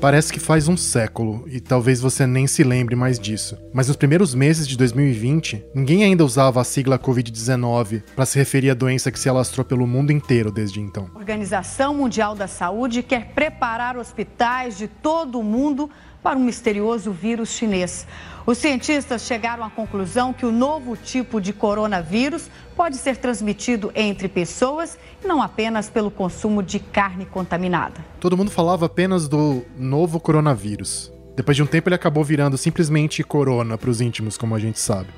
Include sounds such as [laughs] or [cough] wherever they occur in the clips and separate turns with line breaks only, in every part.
Parece que faz um século e talvez você nem se lembre mais disso. Mas nos primeiros meses de 2020, ninguém ainda usava a sigla Covid-19 para se referir à doença que se alastrou pelo mundo inteiro desde então.
A Organização Mundial da Saúde quer preparar hospitais de todo o mundo para um misterioso vírus chinês. Os cientistas chegaram à conclusão que o novo tipo de coronavírus pode ser transmitido entre pessoas e não apenas pelo consumo de carne contaminada.
Todo mundo falava apenas do novo coronavírus. Depois de um tempo, ele acabou virando simplesmente corona para os íntimos, como a gente sabe.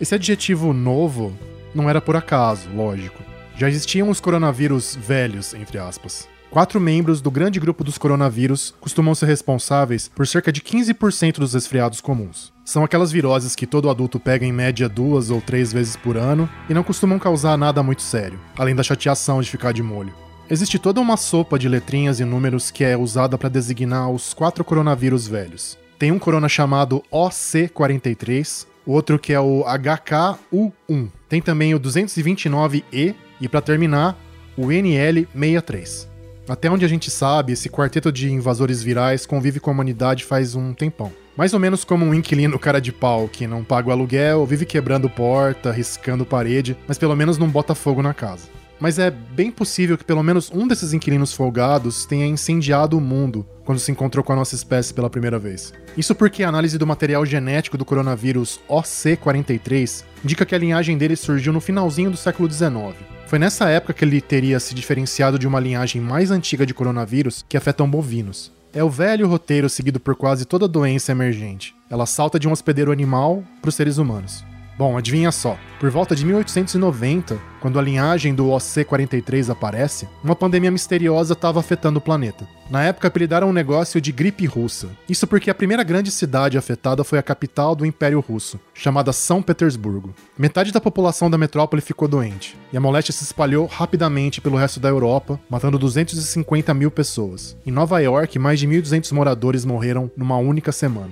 Esse adjetivo novo não era por acaso, lógico. Já existiam os coronavírus velhos, entre aspas. Quatro membros do grande grupo dos coronavírus costumam ser responsáveis por cerca de 15% dos resfriados comuns. São aquelas viroses que todo adulto pega em média duas ou três vezes por ano e não costumam causar nada muito sério, além da chateação de ficar de molho. Existe toda uma sopa de letrinhas e números que é usada para designar os quatro coronavírus velhos. Tem um corona chamado OC43, outro que é o HKU1. Tem também o 229E e, para terminar, o NL63. Até onde a gente sabe, esse quarteto de invasores virais convive com a humanidade faz um tempão. Mais ou menos como um inquilino cara de pau que não paga o aluguel, vive quebrando porta, riscando parede, mas pelo menos não bota fogo na casa. Mas é bem possível que pelo menos um desses inquilinos folgados tenha incendiado o mundo quando se encontrou com a nossa espécie pela primeira vez. Isso porque a análise do material genético do coronavírus OC43 indica que a linhagem dele surgiu no finalzinho do século XIX. Foi nessa época que ele teria se diferenciado de uma linhagem mais antiga de coronavírus que afetam bovinos. É o velho roteiro seguido por quase toda doença emergente. Ela salta de um hospedeiro animal para os seres humanos. Bom, adivinha só. Por volta de 1890, quando a linhagem do OC43 aparece, uma pandemia misteriosa estava afetando o planeta. Na época, apelidaram o negócio de gripe russa. Isso porque a primeira grande cidade afetada foi a capital do Império Russo, chamada São Petersburgo. Metade da população da metrópole ficou doente, e a moléstia se espalhou rapidamente pelo resto da Europa, matando 250 mil pessoas. Em Nova York, mais de 1.200 moradores morreram numa única semana.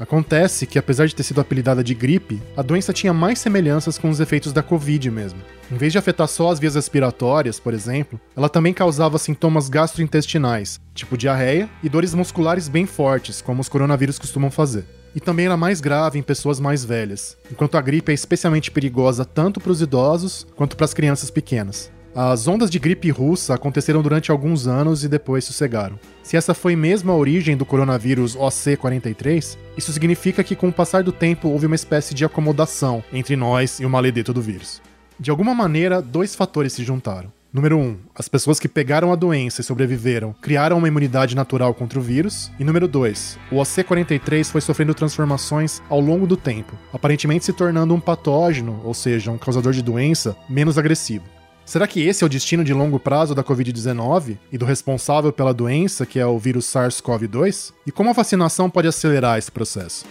Acontece que, apesar de ter sido apelidada de gripe, a doença tinha mais semelhanças com os efeitos da Covid mesmo. Em vez de afetar só as vias respiratórias, por exemplo, ela também causava sintomas gastrointestinais, tipo diarreia, e dores musculares bem fortes, como os coronavírus costumam fazer. E também era mais grave em pessoas mais velhas, enquanto a gripe é especialmente perigosa tanto para os idosos quanto para as crianças pequenas. As ondas de gripe russa aconteceram durante alguns anos e depois sossegaram. Se essa foi mesmo a origem do coronavírus OC43, isso significa que com o passar do tempo houve uma espécie de acomodação entre nós e o maledeto do vírus. De alguma maneira, dois fatores se juntaram. Número 1. Um, as pessoas que pegaram a doença e sobreviveram criaram uma imunidade natural contra o vírus. E número 2. O OC43 foi sofrendo transformações ao longo do tempo, aparentemente se tornando um patógeno, ou seja, um causador de doença, menos agressivo. Será que esse é o destino de longo prazo da Covid-19 e do responsável pela doença, que é o vírus SARS-CoV-2? E como a vacinação pode acelerar esse processo?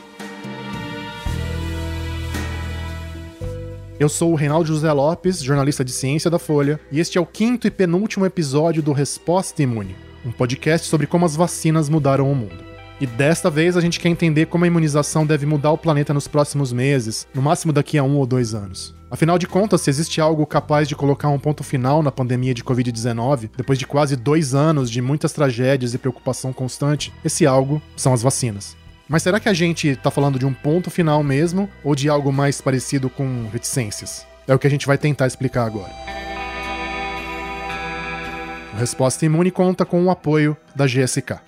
Eu sou o Reinaldo José Lopes, jornalista de ciência da Folha, e este é o quinto e penúltimo episódio do Resposta Imune, um podcast sobre como as vacinas mudaram o mundo. E desta vez a gente quer entender como a imunização deve mudar o planeta nos próximos meses, no máximo daqui a um ou dois anos. Afinal de contas, se existe algo capaz de colocar um ponto final na pandemia de Covid-19, depois de quase dois anos de muitas tragédias e preocupação constante, esse algo são as vacinas. Mas será que a gente tá falando de um ponto final mesmo ou de algo mais parecido com reticências? É o que a gente vai tentar explicar agora. A Resposta Imune conta com o apoio da GSK.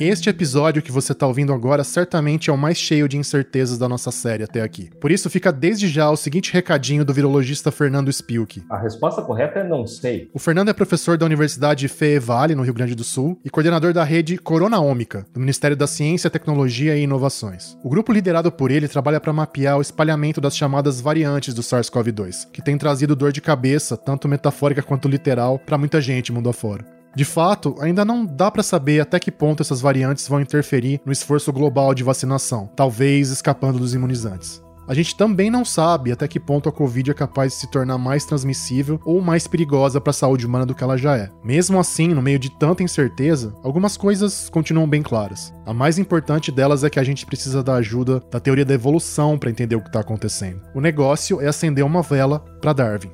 Este episódio que você está ouvindo agora certamente é o mais cheio de incertezas da nossa série até aqui. Por isso, fica desde já o seguinte recadinho do virologista Fernando Spilk.
A resposta correta é não sei.
O Fernando é professor da Universidade FE Vale, no Rio Grande do Sul, e coordenador da rede Coronaômica, do Ministério da Ciência, Tecnologia e Inovações. O grupo liderado por ele trabalha para mapear o espalhamento das chamadas variantes do SARS-CoV-2, que tem trazido dor de cabeça, tanto metafórica quanto literal, para muita gente mundo afora. De fato, ainda não dá para saber até que ponto essas variantes vão interferir no esforço global de vacinação, talvez escapando dos imunizantes. A gente também não sabe até que ponto a Covid é capaz de se tornar mais transmissível ou mais perigosa para a saúde humana do que ela já é. Mesmo assim, no meio de tanta incerteza, algumas coisas continuam bem claras. A mais importante delas é que a gente precisa da ajuda da teoria da evolução para entender o que está acontecendo. O negócio é acender uma vela para Darwin.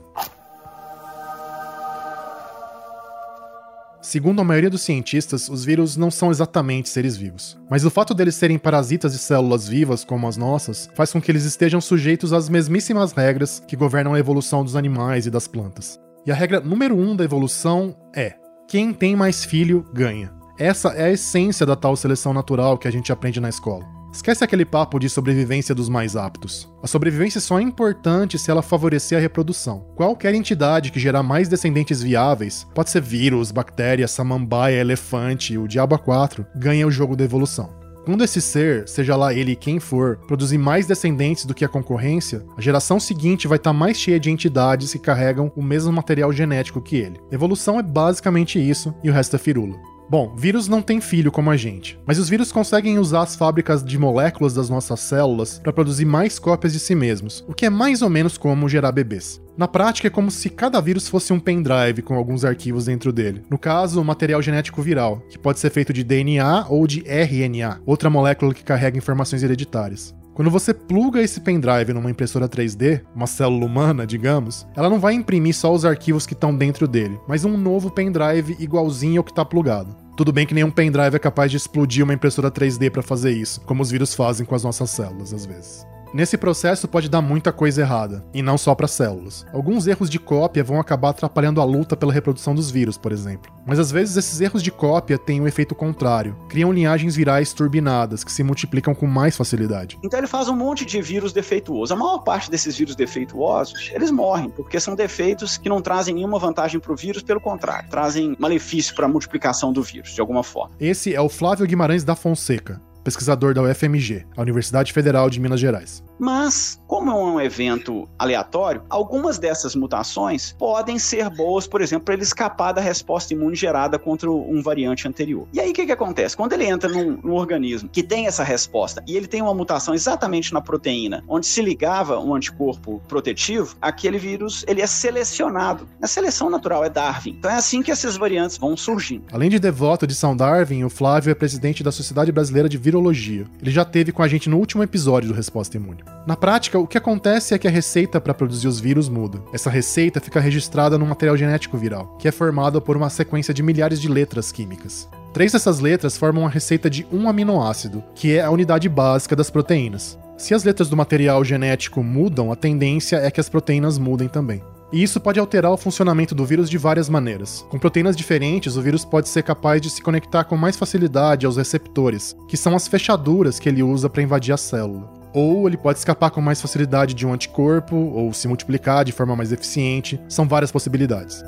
Segundo a maioria dos cientistas, os vírus não são exatamente seres vivos. Mas o fato deles serem parasitas de células vivas como as nossas faz com que eles estejam sujeitos às mesmíssimas regras que governam a evolução dos animais e das plantas. E a regra número um da evolução é: quem tem mais filho ganha. Essa é a essência da tal seleção natural que a gente aprende na escola. Esquece aquele papo de sobrevivência dos mais aptos. A sobrevivência só é importante se ela favorecer a reprodução. Qualquer entidade que gerar mais descendentes viáveis, pode ser vírus, bactéria, samambaia, elefante, o diabo 4, ganha o jogo da evolução. Quando esse ser, seja lá ele quem for, produzir mais descendentes do que a concorrência, a geração seguinte vai estar tá mais cheia de entidades que carregam o mesmo material genético que ele. Evolução é basicamente isso e o resto é firula. Bom, vírus não tem filho como a gente, mas os vírus conseguem usar as fábricas de moléculas das nossas células para produzir mais cópias de si mesmos, o que é mais ou menos como gerar bebês. Na prática, é como se cada vírus fosse um pendrive com alguns arquivos dentro dele. No caso, o material genético viral, que pode ser feito de DNA ou de RNA, outra molécula que carrega informações hereditárias. Quando você pluga esse pendrive numa impressora 3D, uma célula humana, digamos, ela não vai imprimir só os arquivos que estão dentro dele, mas um novo pendrive igualzinho ao que está plugado. Tudo bem que nenhum pendrive é capaz de explodir uma impressora 3D para fazer isso, como os vírus fazem com as nossas células às vezes. Nesse processo pode dar muita coisa errada, e não só para células. Alguns erros de cópia vão acabar atrapalhando a luta pela reprodução dos vírus, por exemplo. Mas às vezes esses erros de cópia têm um efeito contrário, criam linhagens virais turbinadas que se multiplicam com mais facilidade.
Então ele faz um monte de vírus defeituosos. A maior parte desses vírus defeituosos, eles morrem, porque são defeitos que não trazem nenhuma vantagem para o vírus, pelo contrário, trazem malefício para a multiplicação do vírus, de alguma forma.
Esse é o Flávio Guimarães da Fonseca, pesquisador da UFMG, a Universidade Federal de Minas Gerais.
Mas, como é um evento aleatório, algumas dessas mutações podem ser boas, por exemplo, para ele escapar da resposta imune gerada contra um variante anterior. E aí o que, que acontece? Quando ele entra num, num, organismo que tem essa resposta e ele tem uma mutação exatamente na proteína, onde se ligava um anticorpo protetivo, aquele vírus ele é selecionado. A seleção natural é Darwin. Então é assim que essas variantes vão surgindo.
Além de devoto de São Darwin, o Flávio é presidente da Sociedade Brasileira de Virologia. Ele já teve com a gente no último episódio do Resposta Imune. Na prática, o que acontece é que a receita para produzir os vírus muda. Essa receita fica registrada no material genético viral, que é formado por uma sequência de milhares de letras químicas. Três dessas letras formam a receita de um aminoácido, que é a unidade básica das proteínas. Se as letras do material genético mudam, a tendência é que as proteínas mudem também. E isso pode alterar o funcionamento do vírus de várias maneiras. Com proteínas diferentes, o vírus pode ser capaz de se conectar com mais facilidade aos receptores, que são as fechaduras que ele usa para invadir a célula ou ele pode escapar com mais facilidade de um anticorpo, ou se multiplicar de forma mais eficiente. São várias possibilidades.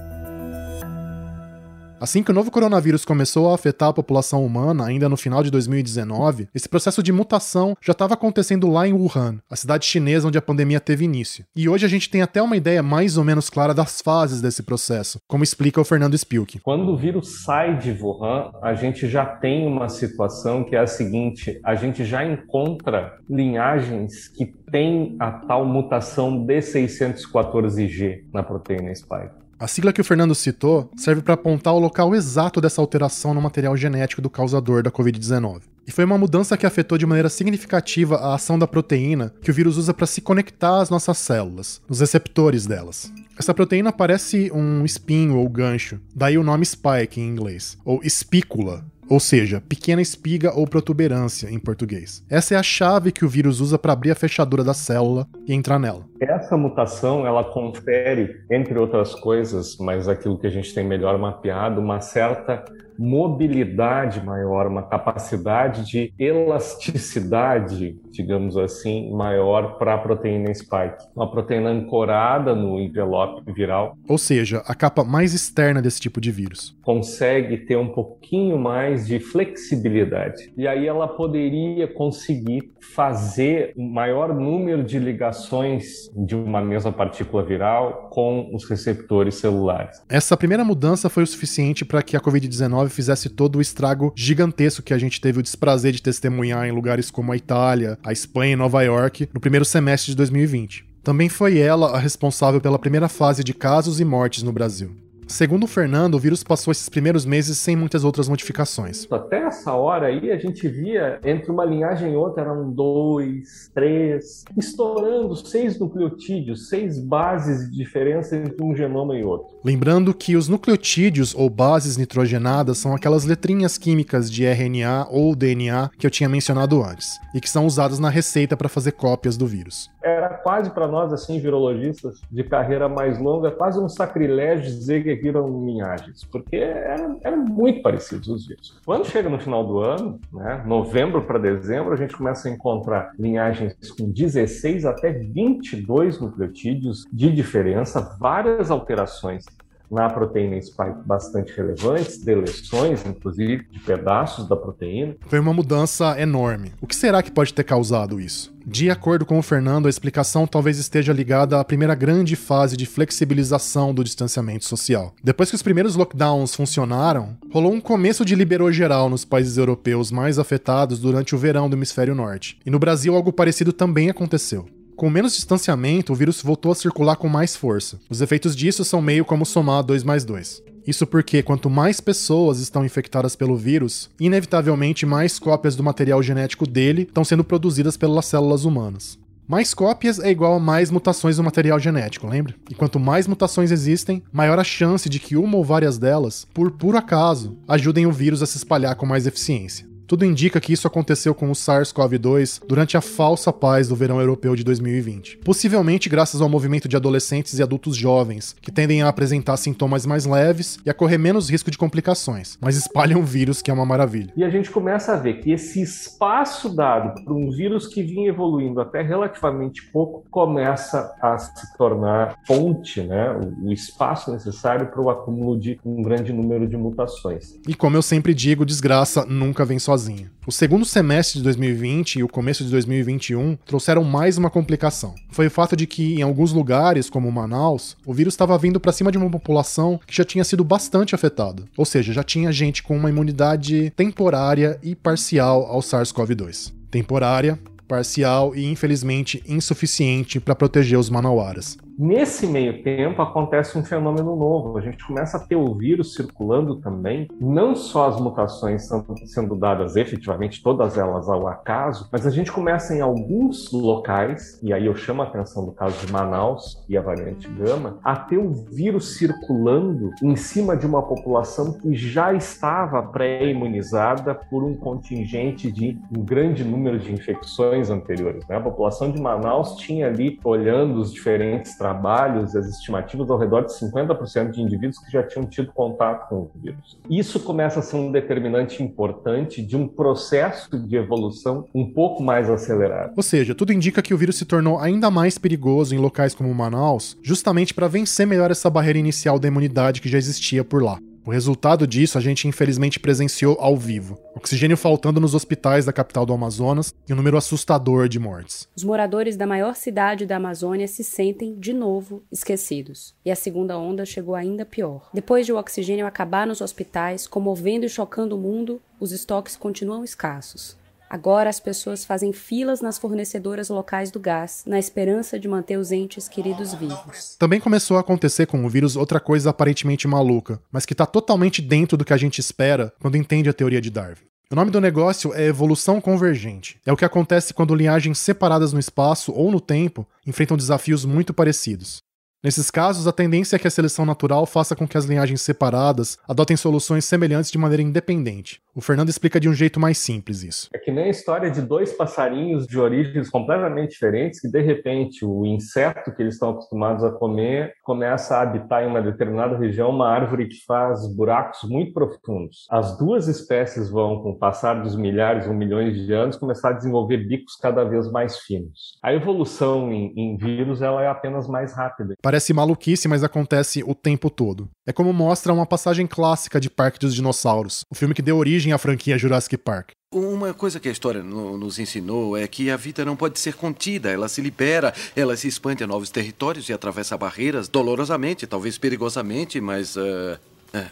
Assim que o novo coronavírus começou a afetar a população humana, ainda no final de 2019, esse processo de mutação já estava acontecendo lá em Wuhan, a cidade chinesa onde a pandemia teve início. E hoje a gente tem até uma ideia mais ou menos clara das fases desse processo, como explica o Fernando Spilk.
Quando o vírus sai de Wuhan, a gente já tem uma situação que é a seguinte: a gente já encontra linhagens que têm a tal mutação D614G na proteína spike.
A sigla que o Fernando citou serve para apontar o local exato dessa alteração no material genético do causador da Covid-19. E foi uma mudança que afetou de maneira significativa a ação da proteína que o vírus usa para se conectar às nossas células, nos receptores delas. Essa proteína parece um espinho ou gancho, daí o nome spike em inglês, ou espícula, ou seja, pequena espiga ou protuberância em português. Essa é a chave que o vírus usa para abrir a fechadura da célula e entrar nela.
Essa mutação, ela confere, entre outras coisas, mas aquilo que a gente tem melhor mapeado, uma certa mobilidade maior, uma capacidade de elasticidade, digamos assim, maior para a proteína spike. Uma proteína ancorada no envelope viral.
Ou seja, a capa mais externa desse tipo de vírus.
Consegue ter um pouquinho mais de flexibilidade. E aí ela poderia conseguir fazer um maior número de ligações de uma mesma partícula viral com os receptores celulares.
Essa primeira mudança foi o suficiente para que a Covid-19 fizesse todo o estrago gigantesco que a gente teve o desprazer de testemunhar em lugares como a Itália, a Espanha e Nova York no primeiro semestre de 2020. Também foi ela a responsável pela primeira fase de casos e mortes no Brasil. Segundo o Fernando, o vírus passou esses primeiros meses sem muitas outras modificações.
Até essa hora aí, a gente via entre uma linhagem e outra eram dois, três, estourando seis nucleotídeos, seis bases de diferença entre um genoma e outro.
Lembrando que os nucleotídeos ou bases nitrogenadas são aquelas letrinhas químicas de RNA ou DNA que eu tinha mencionado antes e que são usadas na receita para fazer cópias do vírus.
Era quase para nós, assim, virologistas de carreira mais longa, quase um sacrilégio dizer que eram linhagens, porque eram era muito parecidos os vírus. Quando chega no final do ano, né, novembro para dezembro, a gente começa a encontrar linhagens com 16 até 22 nucleotídeos de diferença, várias alterações na proteína spike bastante relevantes, deleções, inclusive, de pedaços da proteína.
Foi uma mudança enorme. O que será que pode ter causado isso? De acordo com o Fernando, a explicação talvez esteja ligada à primeira grande fase de flexibilização do distanciamento social. Depois que os primeiros lockdowns funcionaram, rolou um começo de liberou geral nos países europeus mais afetados durante o verão do hemisfério norte. E no Brasil algo parecido também aconteceu. Com menos distanciamento, o vírus voltou a circular com mais força. Os efeitos disso são meio como somar 2 mais 2. Isso porque quanto mais pessoas estão infectadas pelo vírus, inevitavelmente mais cópias do material genético dele estão sendo produzidas pelas células humanas. Mais cópias é igual a mais mutações do material genético, lembra? E quanto mais mutações existem, maior a chance de que uma ou várias delas, por puro acaso, ajudem o vírus a se espalhar com mais eficiência. Tudo indica que isso aconteceu com o SARS-CoV-2 durante a falsa paz do verão europeu de 2020. Possivelmente graças ao movimento de adolescentes e adultos jovens, que tendem a apresentar sintomas mais leves e a correr menos risco de complicações, mas espalham o vírus, que é uma maravilha.
E a gente começa a ver que esse espaço dado para um vírus que vinha evoluindo até relativamente pouco começa a se tornar fonte, né, o espaço necessário para o acúmulo de um grande número de mutações.
E como eu sempre digo, desgraça nunca vem sozinha sozinha. O segundo semestre de 2020 e o começo de 2021 trouxeram mais uma complicação. Foi o fato de que, em alguns lugares, como Manaus, o vírus estava vindo para cima de uma população que já tinha sido bastante afetada. Ou seja, já tinha gente com uma imunidade temporária e parcial ao SARS-CoV-2. Temporária, parcial e infelizmente insuficiente para proteger os manauaras.
Nesse meio tempo acontece um fenômeno novo. A gente começa a ter o vírus circulando também, não só as mutações sendo dadas efetivamente, todas elas ao acaso, mas a gente começa em alguns locais, e aí eu chamo a atenção do caso de Manaus e a variante Gama, a ter o vírus circulando em cima de uma população que já estava pré-imunizada por um contingente de um grande número de infecções anteriores. Né? A população de Manaus tinha ali, olhando os diferentes trabalhos, as estimativas ao redor de 50% de indivíduos que já tinham tido contato com o vírus. Isso começa a ser um determinante importante de um processo de evolução um pouco mais acelerado.
Ou seja, tudo indica que o vírus se tornou ainda mais perigoso em locais como Manaus, justamente para vencer melhor essa barreira inicial da imunidade que já existia por lá. O resultado disso a gente infelizmente presenciou ao vivo. Oxigênio faltando nos hospitais da capital do Amazonas e um número assustador de mortes.
Os moradores da maior cidade da Amazônia se sentem, de novo, esquecidos. E a segunda onda chegou ainda pior. Depois de o oxigênio acabar nos hospitais, comovendo e chocando o mundo, os estoques continuam escassos. Agora as pessoas fazem filas nas fornecedoras locais do gás, na esperança de manter os entes queridos vivos.
Também começou a acontecer com o vírus outra coisa aparentemente maluca, mas que está totalmente dentro do que a gente espera quando entende a teoria de Darwin. O nome do negócio é evolução convergente. É o que acontece quando linhagens separadas no espaço ou no tempo enfrentam desafios muito parecidos. Nesses casos, a tendência é que a seleção natural faça com que as linhagens separadas adotem soluções semelhantes de maneira independente. O Fernando explica de um jeito mais simples isso.
É que nem a história de dois passarinhos de origens completamente diferentes que, de repente, o inseto que eles estão acostumados a comer começa a habitar em uma determinada região uma árvore que faz buracos muito profundos. As duas espécies vão, com o passar dos milhares ou milhões de anos, começar a desenvolver bicos cada vez mais finos. A evolução em, em vírus ela é apenas mais rápida.
Parece maluquice, mas acontece o tempo todo. É como mostra uma passagem clássica de Parque dos Dinossauros, o filme que deu origem à franquia Jurassic Park.
Uma coisa que a história nos ensinou é que a vida não pode ser contida. Ela se libera, ela se expande a novos territórios e atravessa barreiras dolorosamente, talvez perigosamente, mas. Uh, é,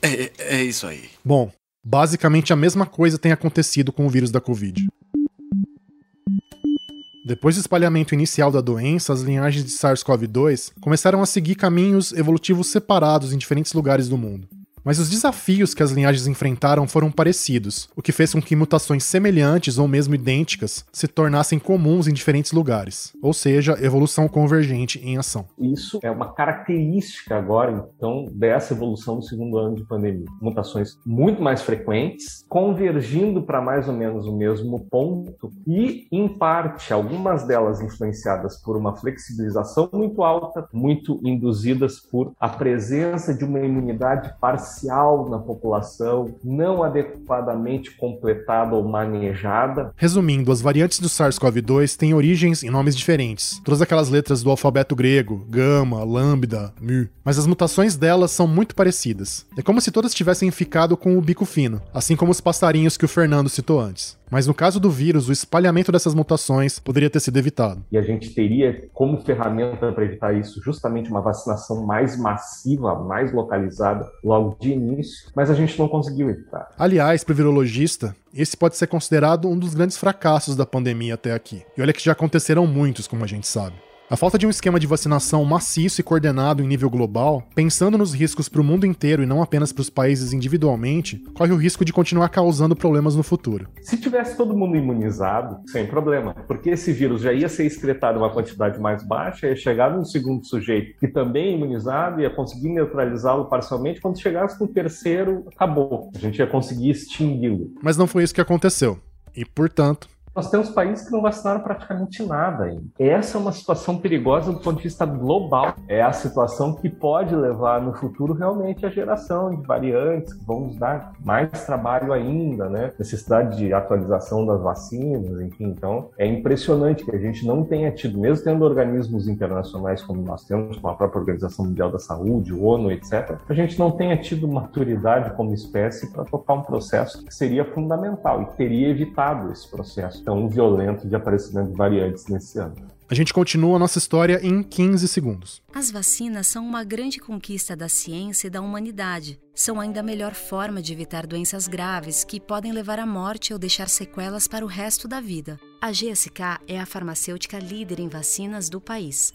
é, é isso aí.
Bom, basicamente a mesma coisa tem acontecido com o vírus da Covid. Depois do espalhamento inicial da doença, as linhagens de SARS-CoV-2 começaram a seguir caminhos evolutivos separados em diferentes lugares do mundo. Mas os desafios que as linhagens enfrentaram foram parecidos, o que fez com que mutações semelhantes ou mesmo idênticas se tornassem comuns em diferentes lugares, ou seja, evolução convergente em ação.
Isso é uma característica agora, então, dessa evolução do segundo ano de pandemia. Mutações muito mais frequentes, convergindo para mais ou menos o mesmo ponto e, em parte, algumas delas influenciadas por uma flexibilização muito alta, muito induzidas por a presença de uma imunidade parcial parcial na população, não adequadamente completada ou manejada.
Resumindo, as variantes do SARS-CoV-2 têm origens em nomes diferentes, todas aquelas letras do alfabeto grego, gama, lambda, mu, mas as mutações delas são muito parecidas. É como se todas tivessem ficado com o bico fino, assim como os passarinhos que o Fernando citou antes. Mas no caso do vírus, o espalhamento dessas mutações poderia ter sido evitado.
E a gente teria como ferramenta para evitar isso justamente uma vacinação mais massiva, mais localizada logo de início, mas a gente não conseguiu evitar.
Aliás, para o virologista, esse pode ser considerado um dos grandes fracassos da pandemia até aqui. E olha que já aconteceram muitos, como a gente sabe. A falta de um esquema de vacinação maciço e coordenado em nível global, pensando nos riscos para o mundo inteiro e não apenas para os países individualmente, corre o risco de continuar causando problemas no futuro.
Se tivesse todo mundo imunizado, sem problema, porque esse vírus já ia ser excretado em uma quantidade mais baixa, ia chegar num segundo sujeito que também é imunizado, ia conseguir neutralizá-lo parcialmente, quando chegasse no terceiro, acabou. A gente ia conseguir extingui-lo.
Mas não foi isso que aconteceu. E, portanto,
nós temos países que não vacinaram praticamente nada ainda. Essa é uma situação perigosa do ponto de vista global. É a situação que pode levar no futuro realmente a geração de variantes que vão nos dar mais trabalho ainda, né? Necessidade de atualização das vacinas, enfim. Então, é impressionante que a gente não tenha tido, mesmo tendo organismos internacionais como nós temos, como a própria Organização Mundial da Saúde, ONU, etc., a gente não tenha tido maturidade como espécie para tocar um processo que seria fundamental e teria evitado esse processo tão violento de aparecimento de variantes nesse ano.
A gente continua a nossa história em 15 segundos.
As vacinas são uma grande conquista da ciência e da humanidade. São ainda a melhor forma de evitar doenças graves que podem levar à morte ou deixar sequelas para o resto da vida. A GSK é a farmacêutica líder em vacinas do país.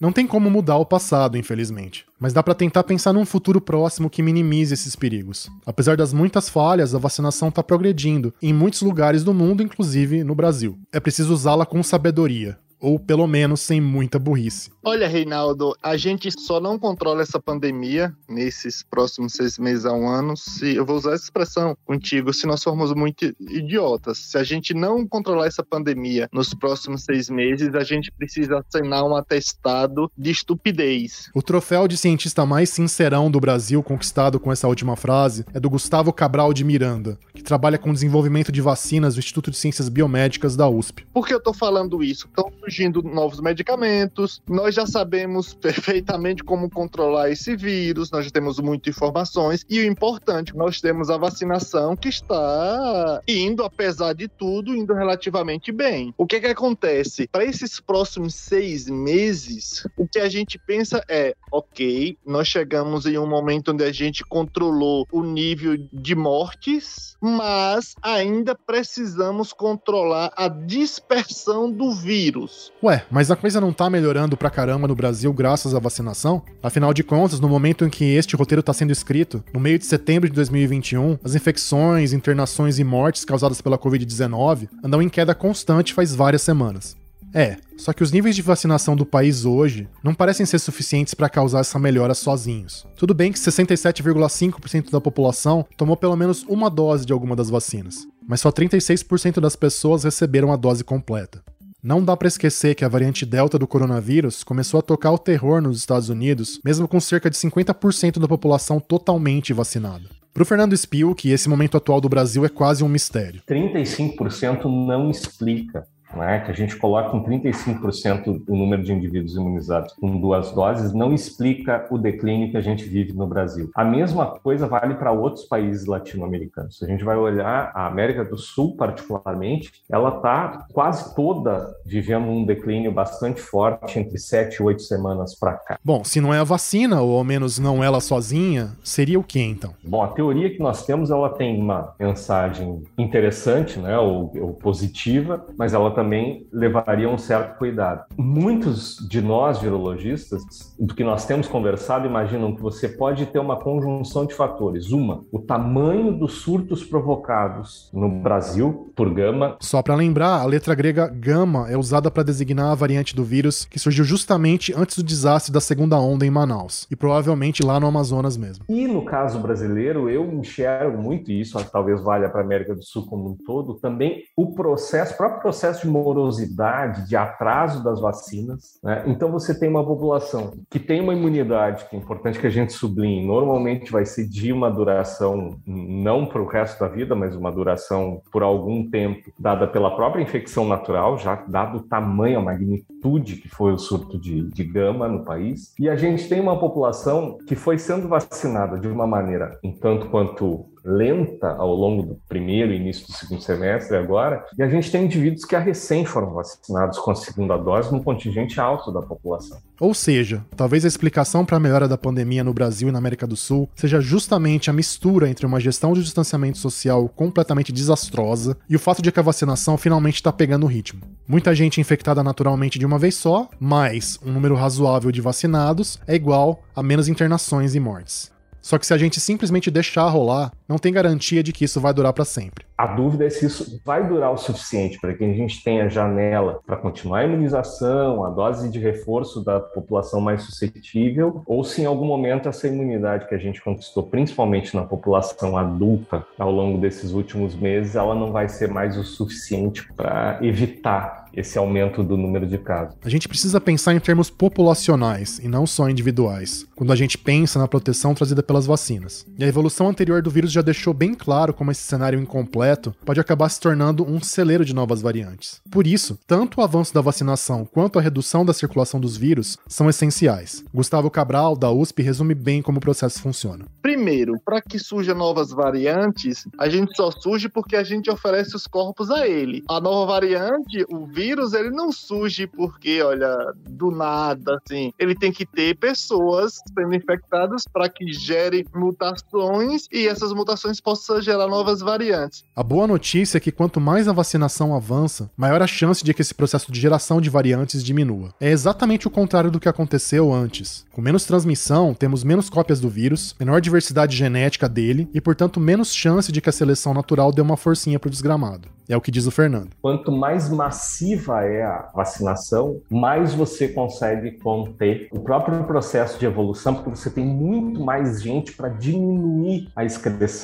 Não tem como mudar o passado, infelizmente, mas dá para tentar pensar num futuro próximo que minimize esses perigos. Apesar das muitas falhas, a vacinação está progredindo em muitos lugares do mundo, inclusive no Brasil. É preciso usá-la com sabedoria, ou pelo menos sem muita burrice.
Olha, Reinaldo, a gente só não controla essa pandemia nesses próximos seis meses a um ano, se eu vou usar essa expressão contigo, se nós formos muito idiotas. Se a gente não controlar essa pandemia nos próximos seis meses, a gente precisa assinar um atestado de estupidez.
O troféu de cientista mais sincerão do Brasil, conquistado com essa última frase, é do Gustavo Cabral de Miranda, que trabalha com desenvolvimento de vacinas do Instituto de Ciências Biomédicas da USP.
Por que eu tô falando isso? Estão surgindo novos medicamentos, nós já sabemos perfeitamente como controlar esse vírus, nós já temos muitas informações, e o importante, nós temos a vacinação que está indo, apesar de tudo, indo relativamente bem. O que é que acontece? Para esses próximos seis meses, o que a gente pensa é, ok, nós chegamos em um momento onde a gente controlou o nível de mortes, mas ainda precisamos controlar a dispersão do vírus.
Ué, mas a coisa não tá melhorando pra caramba no Brasil graças à vacinação? Afinal de contas, no momento em que este roteiro está sendo escrito, no meio de setembro de 2021, as infecções, internações e mortes causadas pela Covid-19 andam em queda constante faz várias semanas. É, só que os níveis de vacinação do país hoje não parecem ser suficientes para causar essa melhora sozinhos. Tudo bem que 67,5% da população tomou pelo menos uma dose de alguma das vacinas, mas só 36% das pessoas receberam a dose completa. Não dá para esquecer que a variante Delta do coronavírus começou a tocar o terror nos Estados Unidos, mesmo com cerca de 50% da população totalmente vacinada. Para o Fernando Spielk, esse momento atual do Brasil é quase um mistério.
35% não explica né, que a gente coloca com 35% o número de indivíduos imunizados com duas doses, não explica o declínio que a gente vive no Brasil. A mesma coisa vale para outros países latino-americanos. Se a gente vai olhar a América do Sul, particularmente, ela está quase toda vivendo um declínio bastante forte entre 7 e 8 semanas para cá.
Bom, se não é a vacina, ou ao menos não ela sozinha, seria o que então?
Bom, a teoria que nós temos, ela tem uma mensagem interessante, né, ou, ou positiva, mas ela também levaria um certo cuidado. Muitos de nós, virologistas, do que nós temos conversado, imaginam que você pode ter uma conjunção de fatores. Uma, o tamanho dos surtos provocados no Brasil por gama.
Só para lembrar, a letra grega gama é usada para designar a variante do vírus que surgiu justamente antes do desastre da segunda onda em Manaus, e provavelmente lá no Amazonas mesmo.
E no caso brasileiro, eu enxergo muito isso, talvez valha para a América do Sul como um todo, também o processo, o próprio processo de morosidade, de atraso das vacinas. Né? Então você tem uma população que tem uma imunidade, que é importante que a gente sublinhe, normalmente vai ser de uma duração, não para o resto da vida, mas uma duração por algum tempo, dada pela própria infecção natural, já dado o tamanho, a magnitude que foi o surto de, de gama no país. E a gente tem uma população que foi sendo vacinada de uma maneira um tanto quanto lenta ao longo do primeiro e início do segundo semestre agora, e a gente tem indivíduos que a recém foram vacinados com a segunda dose num contingente alto da população.
Ou seja, talvez a explicação para a melhora da pandemia no Brasil e na América do Sul seja justamente a mistura entre uma gestão de distanciamento social completamente desastrosa e o fato de que a vacinação finalmente está pegando o ritmo. Muita gente infectada naturalmente de uma vez só, mas um número razoável de vacinados é igual a menos internações e mortes. Só que se a gente simplesmente deixar rolar, não tem garantia de que isso vai durar para sempre.
A dúvida é se isso vai durar o suficiente para que a gente tenha janela para continuar a imunização, a dose de reforço da população mais suscetível, ou se em algum momento essa imunidade que a gente conquistou, principalmente na população adulta, ao longo desses últimos meses, ela não vai ser mais o suficiente para evitar esse aumento do número de casos.
A gente precisa pensar em termos populacionais e não só individuais, quando a gente pensa na proteção trazida pelas vacinas. E a evolução anterior do vírus já deixou bem claro como esse cenário incompleto pode acabar se tornando um celeiro de novas variantes. Por isso, tanto o avanço da vacinação quanto a redução da circulação dos vírus são essenciais. Gustavo Cabral, da USP, resume bem como o processo funciona.
Primeiro, para que surjam novas variantes, a gente só surge porque a gente oferece os corpos a ele. A nova variante, o vírus, ele não surge porque, olha, do nada, assim. Ele tem que ter pessoas sendo infectadas para que gere mutações e essas mutações possam gerar novas variantes.
A boa notícia é que quanto mais a vacinação avança, maior a chance de que esse processo de geração de variantes diminua. É exatamente o contrário do que aconteceu antes. Com menos transmissão, temos menos cópias do vírus, menor diversidade genética dele e, portanto, menos chance de que a seleção natural dê uma forcinha pro desgramado. É o que diz o Fernando.
Quanto mais massiva é a vacinação, mais você consegue conter o próprio processo de evolução, porque você tem muito mais gente para diminuir a excreção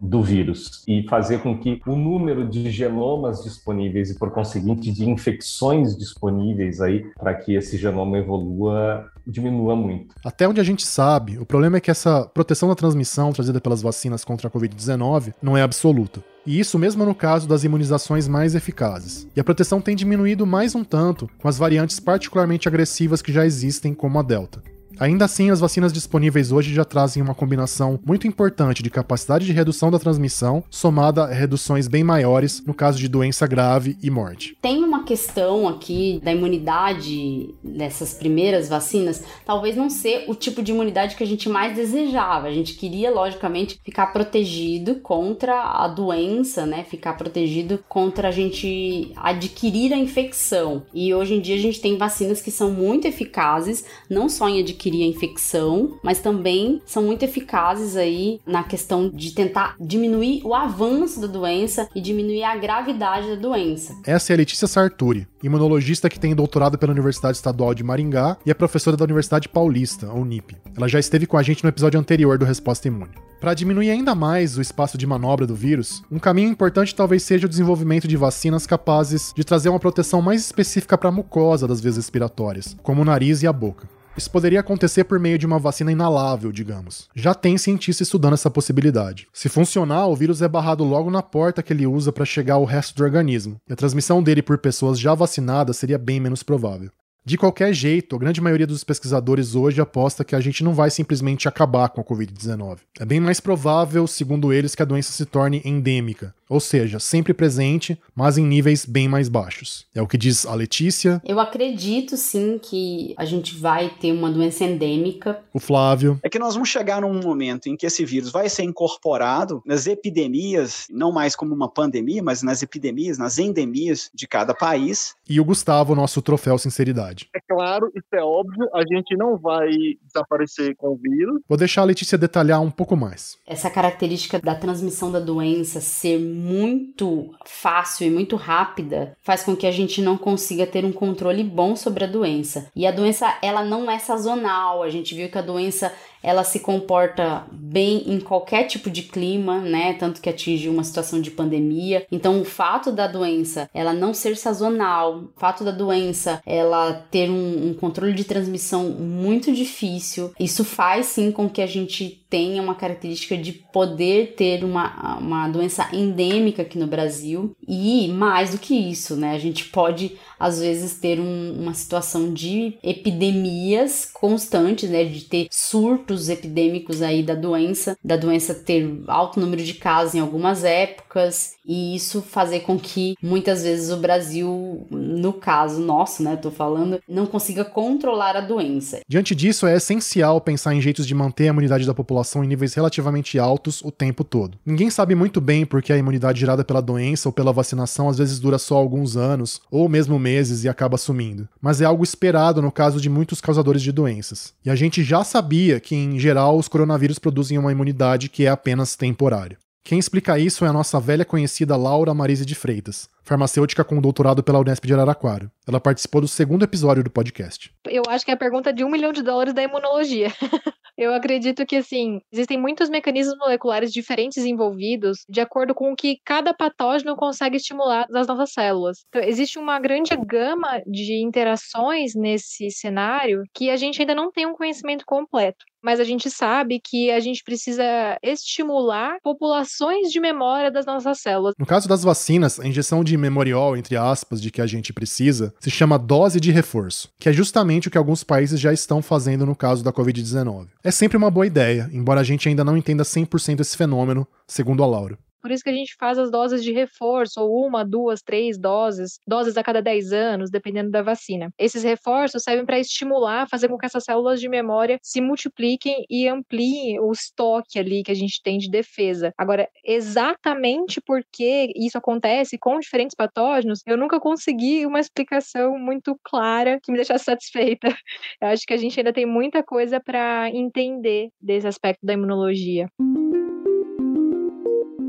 do vírus e fazer com que o número de genomas disponíveis e, por conseguinte, de infecções disponíveis aí para que esse genoma evolua diminua muito.
Até onde a gente sabe, o problema é que essa proteção da transmissão trazida pelas vacinas contra a Covid-19 não é absoluta. E isso mesmo no caso das imunizações mais eficazes. E a proteção tem diminuído mais um tanto com as variantes particularmente agressivas que já existem, como a Delta. Ainda assim, as vacinas disponíveis hoje já trazem uma combinação muito importante de capacidade de redução da transmissão, somada a reduções bem maiores no caso de doença grave e morte.
Tem uma questão aqui da imunidade dessas primeiras vacinas, talvez não ser o tipo de imunidade que a gente mais desejava. A gente queria, logicamente, ficar protegido contra a doença, né? Ficar protegido contra a gente adquirir a infecção. E hoje em dia a gente tem vacinas que são muito eficazes, não só em adquirir adquirir a infecção, mas também são muito eficazes aí na questão de tentar diminuir o avanço da doença e diminuir a gravidade da doença.
Essa é a Letícia Sarturi, imunologista que tem doutorado pela Universidade Estadual de Maringá e é professora da Universidade Paulista, a Unip. Ela já esteve com a gente no episódio anterior do Resposta Imune. Para diminuir ainda mais o espaço de manobra do vírus, um caminho importante talvez seja o desenvolvimento de vacinas capazes de trazer uma proteção mais específica para a mucosa das vias respiratórias, como o nariz e a boca. Isso poderia acontecer por meio de uma vacina inalável, digamos. Já tem cientista estudando essa possibilidade. Se funcionar, o vírus é barrado logo na porta que ele usa para chegar ao resto do organismo, e a transmissão dele por pessoas já vacinadas seria bem menos provável. De qualquer jeito, a grande maioria dos pesquisadores hoje aposta que a gente não vai simplesmente acabar com a Covid-19. É bem mais provável, segundo eles, que a doença se torne endêmica, ou seja, sempre presente, mas em níveis bem mais baixos. É o que diz a Letícia.
Eu acredito sim que a gente vai ter uma doença endêmica.
O Flávio.
É que nós vamos chegar num momento em que esse vírus vai ser incorporado nas epidemias, não mais como uma pandemia, mas nas epidemias, nas endemias de cada país.
E o Gustavo, nosso troféu sinceridade.
É claro, isso é óbvio, a gente não vai desaparecer com o vírus.
Vou deixar a Letícia detalhar um pouco mais.
Essa característica da transmissão da doença ser muito fácil e muito rápida faz com que a gente não consiga ter um controle bom sobre a doença. E a doença, ela não é sazonal. A gente viu que a doença ela se comporta bem em qualquer tipo de clima, né? Tanto que atinge uma situação de pandemia. Então, o fato da doença ela não ser sazonal, o fato da doença ela ter um, um controle de transmissão muito difícil, isso faz sim com que a gente tenha uma característica de poder ter uma, uma doença endêmica aqui no Brasil. E mais do que isso, né? A gente pode às vezes ter um, uma situação de epidemias constantes, né, de ter surtos epidêmicos aí da doença, da doença ter alto número de casos em algumas épocas e isso fazer com que muitas vezes o Brasil, no caso nosso, né, tô falando, não consiga controlar a doença.
Diante disso, é essencial pensar em jeitos de manter a imunidade da população em níveis relativamente altos o tempo todo. Ninguém sabe muito bem porque a imunidade gerada pela doença ou pela vacinação às vezes dura só alguns anos ou mesmo meses e acaba sumindo, mas é algo esperado no caso de muitos causadores de doenças. E a gente já sabia que, em geral, os coronavírus produzem uma imunidade que é apenas temporária. Quem explica isso é a nossa velha conhecida Laura Marise de Freitas, farmacêutica com doutorado pela Unesp de Araraquara. Ela participou do segundo episódio do podcast.
Eu acho que é a pergunta de um milhão de dólares da imunologia. [laughs] Eu acredito que, assim, existem muitos mecanismos moleculares diferentes envolvidos de acordo com o que cada patógeno consegue estimular nas nossas células. Então, existe uma grande gama de interações nesse cenário que a gente ainda não tem um conhecimento completo mas a gente sabe que a gente precisa estimular populações de memória das nossas células.
No caso das vacinas, a injeção de memorial, entre aspas, de que a gente precisa, se chama dose de reforço, que é justamente o que alguns países já estão fazendo no caso da Covid-19. É sempre uma boa ideia, embora a gente ainda não entenda 100% esse fenômeno, segundo a Laura.
Por isso que a gente faz as doses de reforço, ou uma, duas, três doses, doses a cada 10 anos, dependendo da vacina. Esses reforços servem para estimular, fazer com que essas células de memória se multipliquem e ampliem o estoque ali que a gente tem de defesa. Agora, exatamente por que isso acontece com diferentes patógenos, eu nunca consegui uma explicação muito clara que me deixasse satisfeita. [laughs] Eu acho que a gente ainda tem muita coisa para entender desse aspecto da imunologia.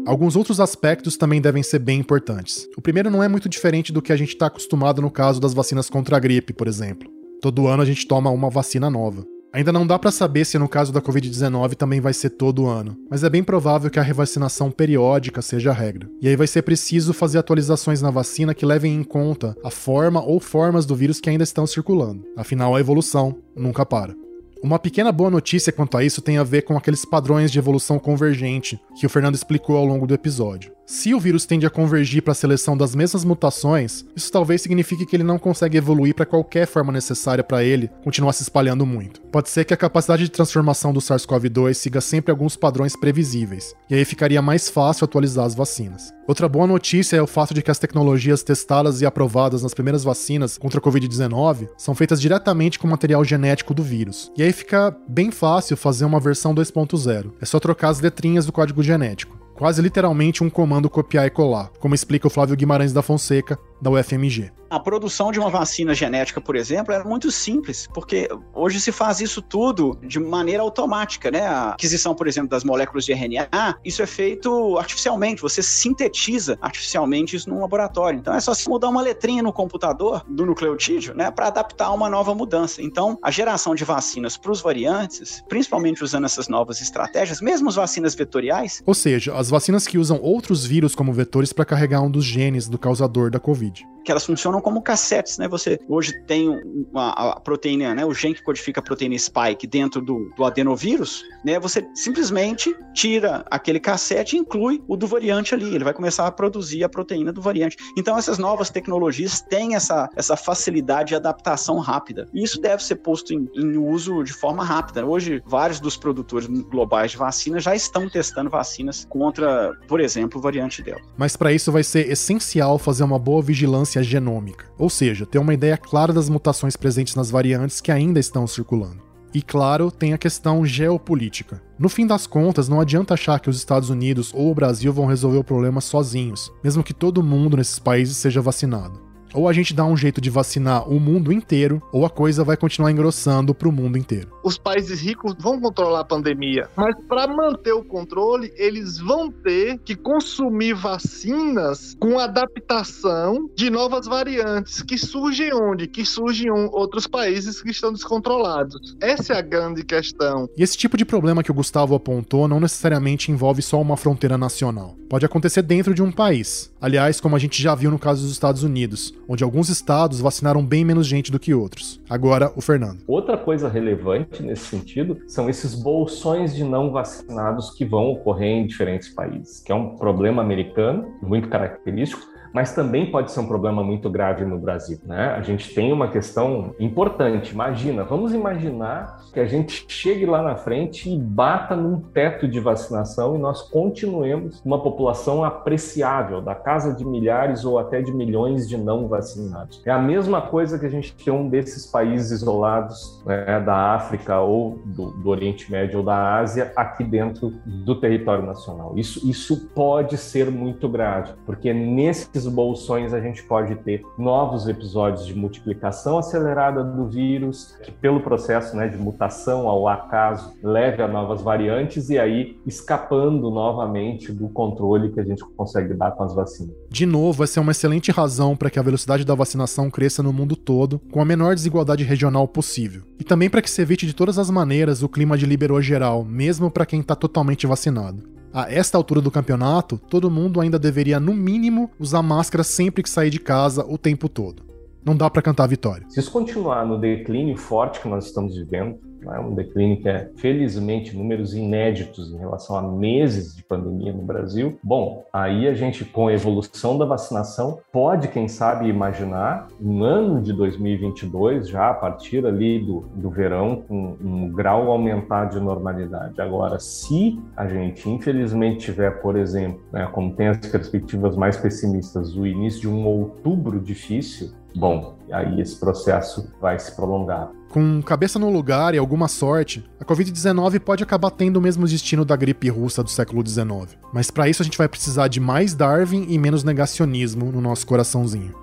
Alguns outros aspectos também devem ser bem importantes. O primeiro não é muito diferente do que a gente está acostumado no caso das vacinas contra a gripe, por exemplo. Todo ano a gente toma uma vacina nova. Ainda não dá para saber se no caso da Covid-19 também vai ser todo ano, mas é bem provável que a revacinação periódica seja a regra. E aí vai ser preciso fazer atualizações na vacina que levem em conta a forma ou formas do vírus que ainda estão circulando. Afinal, a evolução nunca para. Uma pequena boa notícia quanto a isso tem a ver com aqueles padrões de evolução convergente que o Fernando explicou ao longo do episódio. Se o vírus tende a convergir para a seleção das mesmas mutações, isso talvez signifique que ele não consegue evoluir para qualquer forma necessária para ele continuar se espalhando muito. Pode ser que a capacidade de transformação do SARS-CoV-2 siga sempre alguns padrões previsíveis, e aí ficaria mais fácil atualizar as vacinas. Outra boa notícia é o fato de que as tecnologias testadas e aprovadas nas primeiras vacinas contra a Covid-19 são feitas diretamente com material genético do vírus. E aí fica bem fácil fazer uma versão 2.0. É só trocar as letrinhas do código genético quase literalmente um comando copiar e colar, como explica o Flávio Guimarães da Fonseca, da UFMG.
A produção de uma vacina genética, por exemplo, era muito simples, porque hoje se faz isso tudo de maneira automática, né? A aquisição, por exemplo, das moléculas de RNA, isso é feito artificialmente, você sintetiza artificialmente isso num laboratório. Então é só se mudar uma letrinha no computador do nucleotídeo, né, para adaptar a uma nova mudança. Então, a geração de vacinas para os variantes, principalmente usando essas novas estratégias, mesmo as vacinas vetoriais.
Ou seja, as vacinas que usam outros vírus como vetores para carregar um dos genes do causador da Covid.
Que elas funcionam como cassetes, né? Você hoje tem a, a, proteína, né? O gene que codifica a proteína spike dentro do, do adenovírus, né? Você simplesmente tira aquele cassete e inclui o do variante ali. Ele vai começar a produzir a proteína do variante. Então essas novas tecnologias têm essa, essa facilidade de adaptação rápida. E isso deve ser posto em, em uso de forma rápida. Hoje, vários dos produtores globais de vacina já estão testando vacinas contra, por exemplo, o variante Delta.
Mas para isso vai ser essencial fazer uma boa vigilância sequência genômica, ou seja, ter uma ideia clara das mutações presentes nas variantes que ainda estão circulando. E claro, tem a questão geopolítica. No fim das contas, não adianta achar que os Estados Unidos ou o Brasil vão resolver o problema sozinhos, mesmo que todo mundo nesses países seja vacinado. Ou a gente dá um jeito de vacinar o mundo inteiro, ou a coisa vai continuar engrossando para o mundo inteiro.
Os países ricos vão controlar a pandemia, mas para manter o controle, eles vão ter que consumir vacinas com adaptação de novas variantes que surgem onde? Que surgem em outros países que estão descontrolados. Essa é a grande questão.
E esse tipo de problema que o Gustavo apontou não necessariamente envolve só uma fronteira nacional. Pode acontecer dentro de um país. Aliás, como a gente já viu no caso dos Estados Unidos, onde alguns estados vacinaram bem menos gente do que outros. Agora, o Fernando.
Outra coisa relevante nesse sentido são esses bolsões de não vacinados que vão ocorrer em diferentes países, que é um problema americano muito característico mas também pode ser um problema muito grave no Brasil. Né? A gente tem uma questão importante. Imagina, vamos imaginar que a gente chegue lá na frente e bata num teto de vacinação e nós continuemos uma população apreciável, da casa de milhares ou até de milhões de não vacinados. É a mesma coisa que a gente tem um desses países isolados né, da África ou do, do Oriente Médio ou da Ásia aqui dentro do território nacional. Isso, isso pode ser muito grave, porque nesses nesses bolsões a gente pode ter novos episódios de multiplicação acelerada do vírus, que pelo processo né, de mutação ao acaso leve a novas variantes e aí escapando novamente do controle que a gente consegue dar com as vacinas.
De novo, essa é uma excelente razão para que a velocidade da vacinação cresça no mundo todo, com a menor desigualdade regional possível. E também para que se evite de todas as maneiras o clima de liberou geral, mesmo para quem está totalmente vacinado. A esta altura do campeonato, todo mundo ainda deveria, no mínimo, usar máscara sempre que sair de casa o tempo todo. Não dá para cantar a vitória.
Se isso continuar no declínio forte que nós estamos vivendo, é um declínio que é, felizmente, números inéditos em relação a meses de pandemia no Brasil. Bom, aí a gente, com a evolução da vacinação, pode, quem sabe, imaginar um ano de 2022, já a partir ali do, do verão, com um grau aumentar de normalidade. Agora, se a gente, infelizmente, tiver, por exemplo, né, como tem as perspectivas mais pessimistas, o início de um outubro difícil, bom, aí esse processo vai se prolongar.
Com cabeça no lugar e alguma sorte, a Covid-19 pode acabar tendo o mesmo destino da gripe russa do século XIX. Mas para isso a gente vai precisar de mais Darwin e menos negacionismo no nosso coraçãozinho.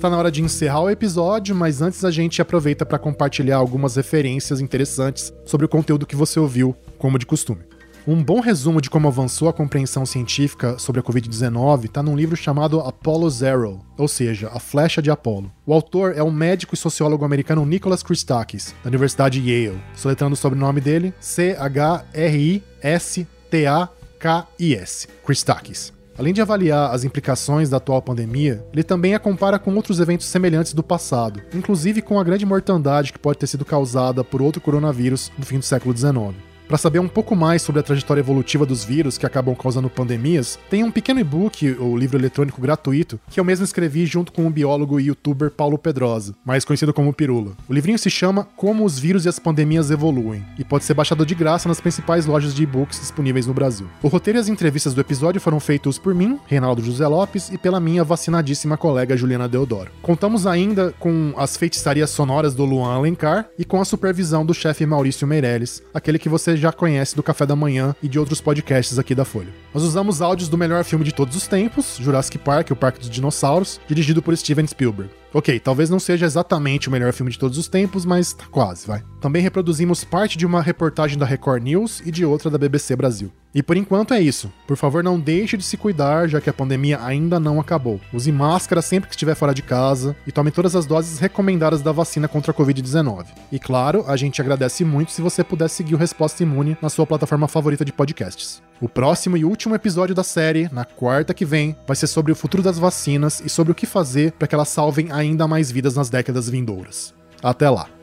Está na hora de encerrar o episódio, mas antes a gente aproveita para compartilhar algumas referências interessantes sobre o conteúdo que você ouviu, como de costume. Um bom resumo de como avançou a compreensão científica sobre a Covid-19 está num livro chamado Apollo Zero, ou seja, A Flecha de Apolo. O autor é o médico e sociólogo americano Nicholas Christakis, da Universidade Yale, soletrando o sobrenome dele C-H-R-I-S-T-A-K-I-S. Christakis. Além de avaliar as implicações da atual pandemia, ele também a compara com outros eventos semelhantes do passado, inclusive com a grande mortandade que pode ter sido causada por outro coronavírus no fim do século XIX. Para saber um pouco mais sobre a trajetória evolutiva dos vírus que acabam causando pandemias, tem um pequeno e-book, ou livro eletrônico gratuito, que eu mesmo escrevi junto com o biólogo e youtuber Paulo Pedrosa, mais conhecido como Pirula. O livrinho se chama Como os vírus e as pandemias evoluem e pode ser baixado de graça nas principais lojas de e-books disponíveis no Brasil. O roteiro e as entrevistas do episódio foram feitos por mim, Reinaldo José Lopes, e pela minha vacinadíssima colega Juliana Deodoro. Contamos ainda com as feitiçarias sonoras do Luan Alencar e com a supervisão do chefe Maurício Meirelles, aquele que você já conhece do Café da Manhã e de outros podcasts aqui da Folha. Nós usamos áudios do melhor filme de todos os tempos, Jurassic Park, o Parque dos Dinossauros, dirigido por Steven Spielberg. Ok, talvez não seja exatamente o melhor filme de todos os tempos, mas tá quase, vai. Também reproduzimos parte de uma reportagem da Record News e de outra da BBC Brasil. E por enquanto é isso. Por favor, não deixe de se cuidar, já que a pandemia ainda não acabou. Use máscara sempre que estiver fora de casa e tome todas as doses recomendadas da vacina contra a Covid-19. E claro, a gente agradece muito se você puder seguir o Resposta Imune na sua plataforma favorita de podcasts. O próximo e último episódio da série, na quarta que vem, vai ser sobre o futuro das vacinas e sobre o que fazer para que elas salvem ainda mais vidas nas décadas vindouras. Até lá!